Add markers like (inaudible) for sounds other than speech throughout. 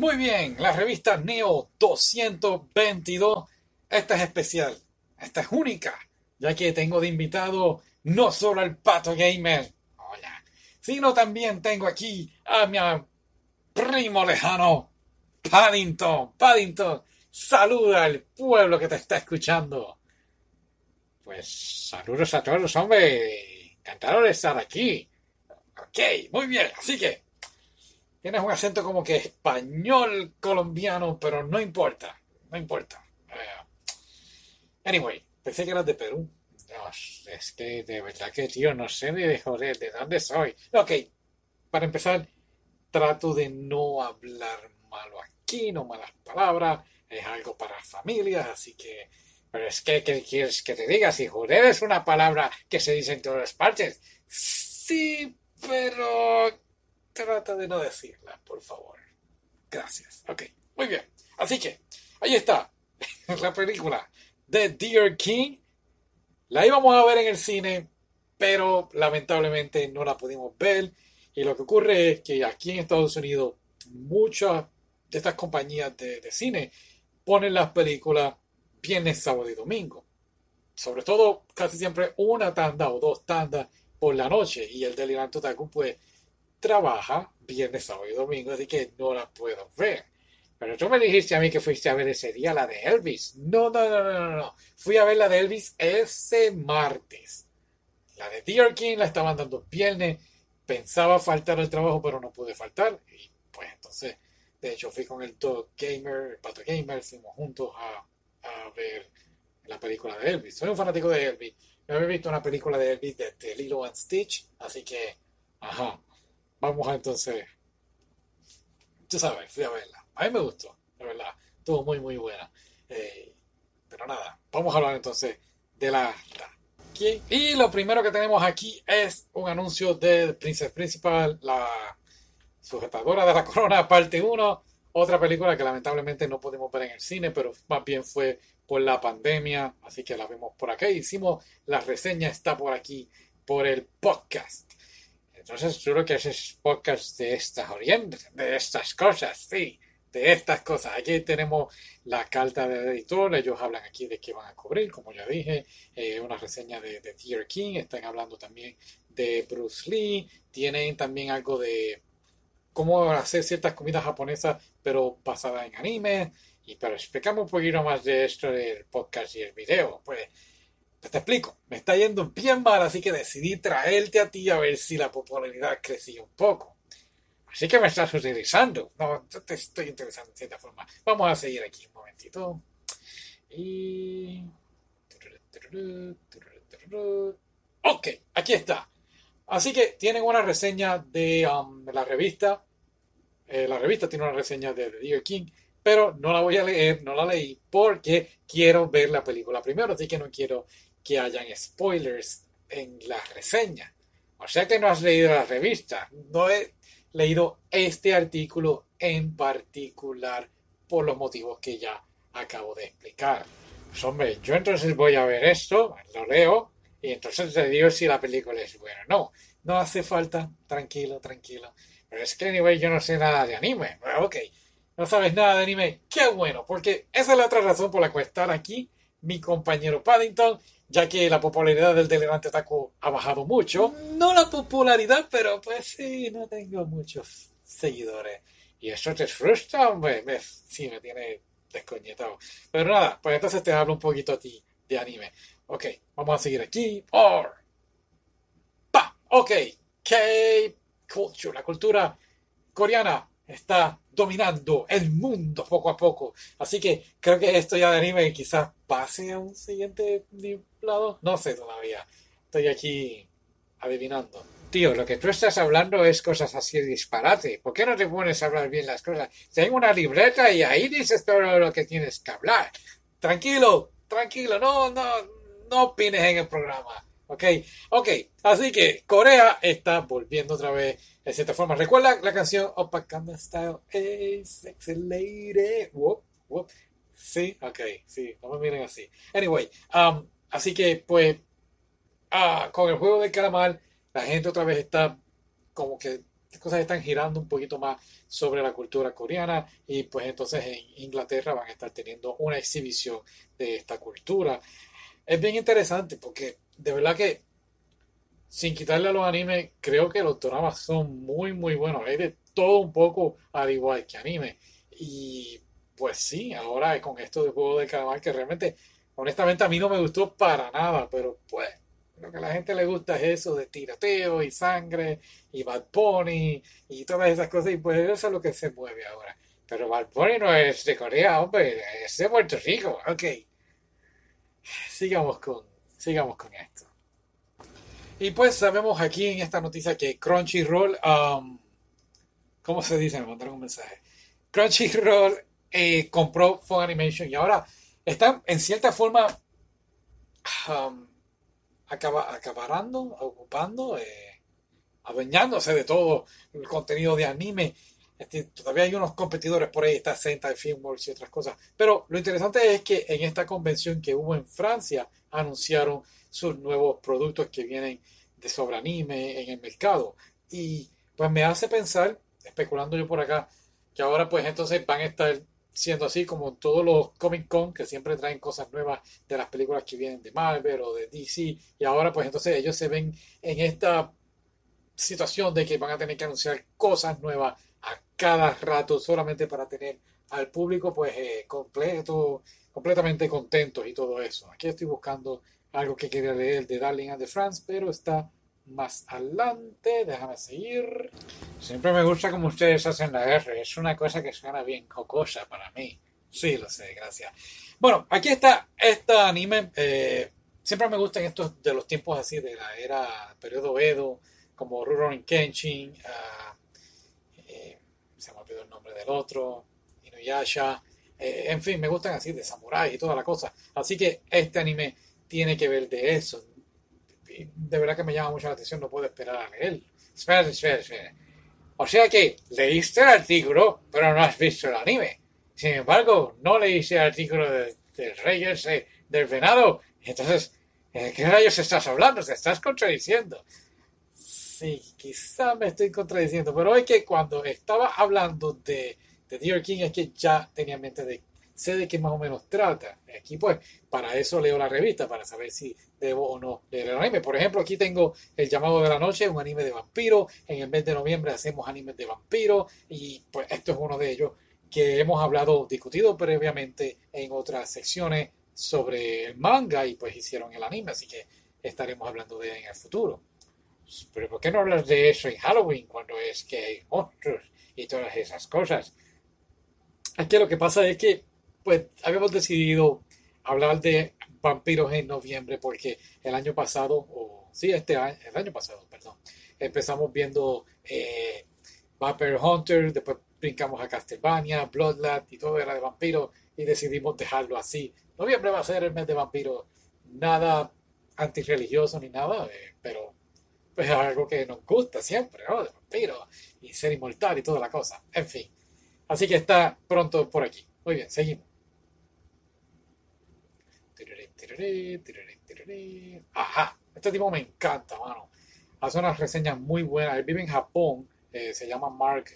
Muy bien, la revista Neo 222. Esta es especial, esta es única, ya que tengo de invitado no solo al Pato Gamer, hola, sino también tengo aquí a mi primo lejano, Paddington. Paddington, saluda al pueblo que te está escuchando. Pues saludos a todos, hombre. Encantado de estar aquí. Ok, muy bien, así que Tienes un acento como que español colombiano, pero no importa, no importa. Eh, anyway, pensé que eras de Perú. Dios, es que de verdad que, tío, no sé de, joder, de dónde soy. Ok, para empezar, trato de no hablar malo aquí, no malas palabras. Es algo para familias, así que... Pero es que, ¿qué quieres que te diga? Si joder es una palabra que se dice en todas partes. Sí, pero Trata de no decirla, por favor. Gracias. Ok, muy bien. Así que, ahí está. (laughs) la película de Dear King. La íbamos a ver en el cine, pero lamentablemente no la pudimos ver. Y lo que ocurre es que aquí en Estados Unidos, muchas de estas compañías de, cine ponen las películas viernes, sábado y domingo. Sobre todo, casi siempre una tanda o dos tandas por la noche. Y el Delirante Otaku, pues, trabaja viernes, sábado y domingo, así que no la puedo ver. Pero tú me dijiste a mí que fuiste a ver ese día la de Elvis. No, no, no, no, no. Fui a ver la de Elvis ese martes. La de Dear King la estaban dando viernes. Pensaba faltar al trabajo, pero no pude faltar. Y pues entonces, de hecho, fui con el Dog Gamer, el Pato Gamer, fuimos juntos a, a ver la película de Elvis. Soy un fanático de Elvis. Yo había visto una película de Elvis de, de Lilo and Stitch, así que, ajá, Vamos a entonces. Tú sabes, fui a verla. A mí me gustó, la verdad. Estuvo muy, muy buena. Eh, pero nada, vamos a hablar entonces de la Y lo primero que tenemos aquí es un anuncio de Princess Principal, la sujetadora de la (laughs) corona, parte 1. Otra película que lamentablemente no pudimos ver en el cine, pero más bien fue por la pandemia, así que la vemos por acá. Hicimos la reseña, está por aquí, por el podcast. Entonces, creo que haces podcast de estas orientes, de estas cosas, sí, de estas cosas. Aquí tenemos la carta del editor, ellos hablan aquí de qué van a cubrir, como ya dije, eh, una reseña de, Dear King, están hablando también de Bruce Lee, tienen también algo de cómo hacer ciertas comidas japonesas, pero basadas en anime. Y para explicarme un poquito más de esto del podcast y el video, pues te explico, me está yendo bien mal, así que decidí traerte a ti a ver si la popularidad crecía un poco. Así que me estás utilizando. No, te estoy interesando en cierta forma. Vamos a seguir aquí un momentito. Y... Ok, aquí está. Así que tienen una reseña de um, la revista. Eh, la revista tiene una reseña de Dear King, pero no la voy a leer, no la leí porque quiero ver la película primero, así que no quiero que hayan spoilers en la reseña. O sea que no has leído la revista. No he leído este artículo en particular por los motivos que ya acabo de explicar. Pues hombre, yo entonces voy a ver esto, lo leo, y entonces te digo si la película es buena. No, no hace falta, tranquilo, tranquilo. Pero es que, anyway, yo no sé nada de anime. ok, no sabes nada de anime. Qué bueno, porque esa es la otra razón por la cual estar aquí mi compañero Paddington ya que la popularidad del Delirante Taco ha bajado mucho. No la popularidad, pero pues sí, no tengo muchos seguidores. Y eso te frustra, hombre. Me, sí, me tiene descoñetado. Pero nada, pues entonces te hablo un poquito a ti de anime. Ok, vamos a seguir aquí. Or. Pa. Ok. K-culture, la cultura coreana está dominando el mundo poco a poco. Así que creo que esto ya de anime quizás pase a un siguiente lado. No sé todavía. Estoy aquí adivinando. Tío, lo que tú estás hablando es cosas así de disparate. ¿Por qué no te pones a hablar bien las cosas? Tengo una libreta y ahí dices todo lo que tienes que hablar. Tranquilo, tranquilo, no, no, no opines en el programa. ¿Ok? Ok, así que Corea está volviendo otra vez de cierta forma. ¿Recuerda la canción Opacanda Style? Sexy lady. Whoop, whoop. Sí, ok, sí, no me miren así. Anyway, um, así que pues ah, con el juego de calamar, la gente otra vez está como que cosas están girando un poquito más sobre la cultura coreana y pues entonces en Inglaterra van a estar teniendo una exhibición de esta cultura. Es bien interesante porque de verdad que sin quitarle a los animes, creo que los dramas son muy muy buenos. Hay de todo un poco al igual que anime. Y pues sí, ahora con esto de juego de calamar que realmente, honestamente a mí no me gustó para nada, pero pues lo que a la gente le gusta es eso de tiroteo y sangre y Bad Bunny y todas esas cosas y pues eso es lo que se mueve ahora. Pero Bad Bunny no es de Corea, hombre, es de Puerto Rico, ok. Sigamos con, sigamos con esto. Y pues sabemos aquí en esta noticia que Crunchyroll, um, ¿cómo se dice? Me mandaron un mensaje. Crunchyroll eh, compró Fun Animation y ahora están en cierta forma um, acaba, acabarando, ocupando, eh, adueñándose de todo el contenido de anime. Este, todavía hay unos competidores por ahí, está Sentai Filmworks y otras cosas. Pero lo interesante es que en esta convención que hubo en Francia anunciaron sus nuevos productos que vienen de sobre anime en el mercado. Y pues me hace pensar, especulando yo por acá, que ahora pues entonces van a estar siendo así como todos los Comic Con que siempre traen cosas nuevas de las películas que vienen de Marvel o de DC y ahora pues entonces ellos se ven en esta situación de que van a tener que anunciar cosas nuevas a cada rato solamente para tener al público pues eh, completo completamente contentos y todo eso aquí estoy buscando algo que quería leer de Darling and the France pero está más adelante. Déjame seguir. Siempre me gusta como ustedes hacen la R. Es una cosa que suena bien jocosa para mí. Sí, lo sé, gracias. Bueno, aquí está este anime. Eh, siempre me gustan estos de los tiempos así, de la era, periodo Edo, como Rurouni Kenshin. Uh, se me olvidó el nombre del otro. Inuyasha. Eh, en fin, me gustan así, de samurai y toda la cosa. Así que este anime tiene que ver de eso, de verdad que me llama mucho la atención, no puedo esperar a leer. Espera, espera, espera. O sea que leíste el artículo, pero no has visto el anime. Sin embargo, no leíste el artículo del rey del venado. Entonces, ¿de qué rayos estás hablando? Te estás contradiciendo. Sí, quizá me estoy contradiciendo, pero es que cuando estaba hablando de, de Dear King es que ya tenía en mente de sé de qué más o menos trata. Aquí pues para eso leo la revista, para saber si debo o no leer el anime. Por ejemplo, aquí tengo El llamado de la noche, un anime de vampiro. En el mes de noviembre hacemos animes de vampiro y pues esto es uno de ellos que hemos hablado, discutido previamente en otras secciones sobre el manga y pues hicieron el anime, así que estaremos hablando de él en el futuro. Pero ¿por qué no hablas de eso en Halloween cuando es que hay monstruos y todas esas cosas? Que lo que pasa es que pues habíamos decidido hablar de vampiros en noviembre porque el año pasado, o sí, este año, el año pasado, perdón, empezamos viendo eh, Vampire Hunter, después brincamos a Castlevania, Bloodlad y todo era de vampiros y decidimos dejarlo así. Noviembre va a ser el mes de vampiros, nada antirreligioso ni nada, eh, pero pues es algo que nos gusta siempre, ¿no? De vampiros y ser inmortal y toda la cosa. En fin. Así que está pronto por aquí. Muy bien, seguimos. Ajá, este tipo me encanta, mano. Hace unas reseñas muy buenas. Él vive en Japón, eh, se llama Mark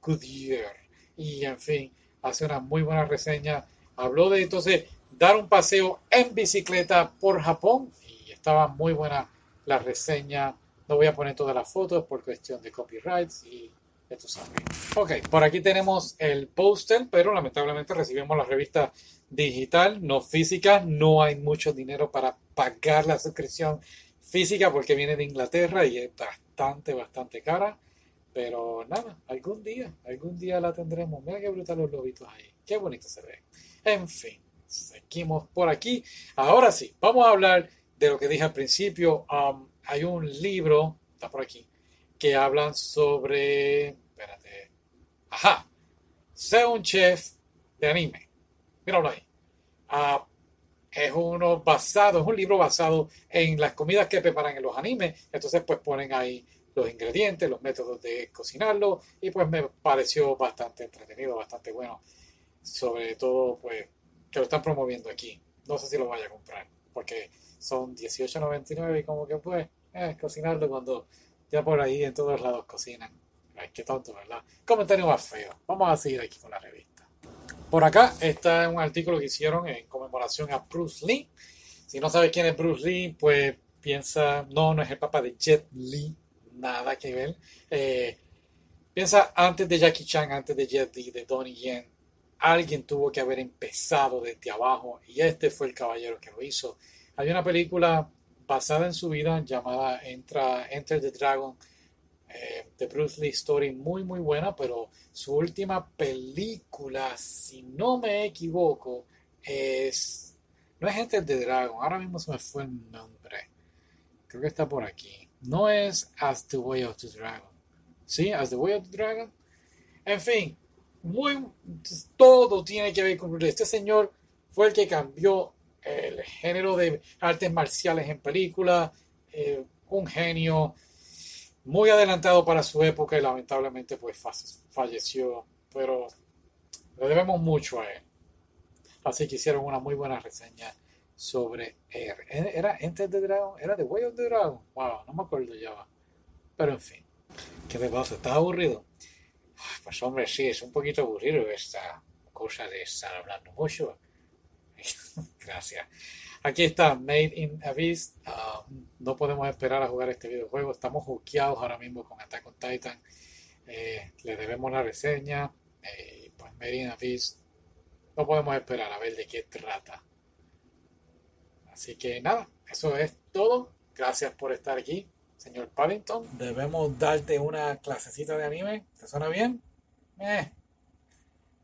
Goodyear. Y en fin, hace una muy buena reseña. Habló de entonces dar un paseo en bicicleta por Japón y estaba muy buena la reseña. No voy a poner todas las fotos por cuestión de copyrights y esto sabe. Ok, por aquí tenemos el póster, pero lamentablemente recibimos la revista digital, no física. No hay mucho dinero para pagar la suscripción física porque viene de Inglaterra y es bastante, bastante cara. Pero nada, algún día, algún día la tendremos. Mira qué brutal los lobitos ahí. Qué bonito se ve. En fin, seguimos por aquí. Ahora sí, vamos a hablar de lo que dije al principio. Um, hay un libro, está por aquí, que hablan sobre. Ajá. Sé un chef de anime. Míralo ahí. Ah, es uno basado, es un libro basado en las comidas que preparan en los animes. Entonces, pues ponen ahí los ingredientes, los métodos de cocinarlo y pues me pareció bastante entretenido, bastante bueno. Sobre todo, pues, que lo están promoviendo aquí. No sé si lo vaya a comprar porque son 18.99 y como que pues, eh, cocinarlo cuando ya por ahí en todos lados cocinan. Ay, qué tonto, ¿verdad? Comentario más feo. Vamos a seguir aquí con la revista. Por acá está un artículo que hicieron en conmemoración a Bruce Lee. Si no sabes quién es Bruce Lee, pues piensa, no, no es el papá de Jet Lee, nada que ver. Eh, piensa antes de Jackie Chan, antes de Jet Li, de Donnie Yen, alguien tuvo que haber empezado desde abajo y este fue el caballero que lo hizo. Hay una película basada en su vida llamada Enter the Dragon eh, de Bruce Lee Story muy muy buena, pero su última película, si no me equivoco, es no es Enter the Dragon, ahora mismo se me fue el nombre. Creo que está por aquí. No es As the Way of the Dragon. ¿Sí? As the Way of the Dragon. En fin, muy, todo tiene que ver con este señor fue el que cambió el género de artes marciales en película eh, un genio muy adelantado para su época y lamentablemente pues falleció pero le debemos mucho a él así que hicieron una muy buena reseña sobre él. era Enter the Dragon era The Way of the Dragon wow no me acuerdo ya pero en fin ¿qué le pasa? ¿estás aburrido? Pues hombre, sí, es un poquito aburrido esta cosa de estar hablando mucho. (laughs) Gracias. Aquí está, Made in Abyss. Ah, no podemos esperar a jugar este videojuego. Estamos juqueados ahora mismo con Attack on Titan. Eh, le debemos la reseña. Eh, pues Made in Abyss. No podemos esperar a ver de qué trata. Así que nada, eso es todo. Gracias por estar aquí señor Paddington, debemos darte una clasecita de anime. ¿Te suena bien? Eh.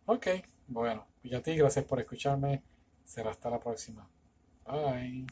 Ok, bueno, y a ti, gracias por escucharme. Será hasta la próxima. Bye.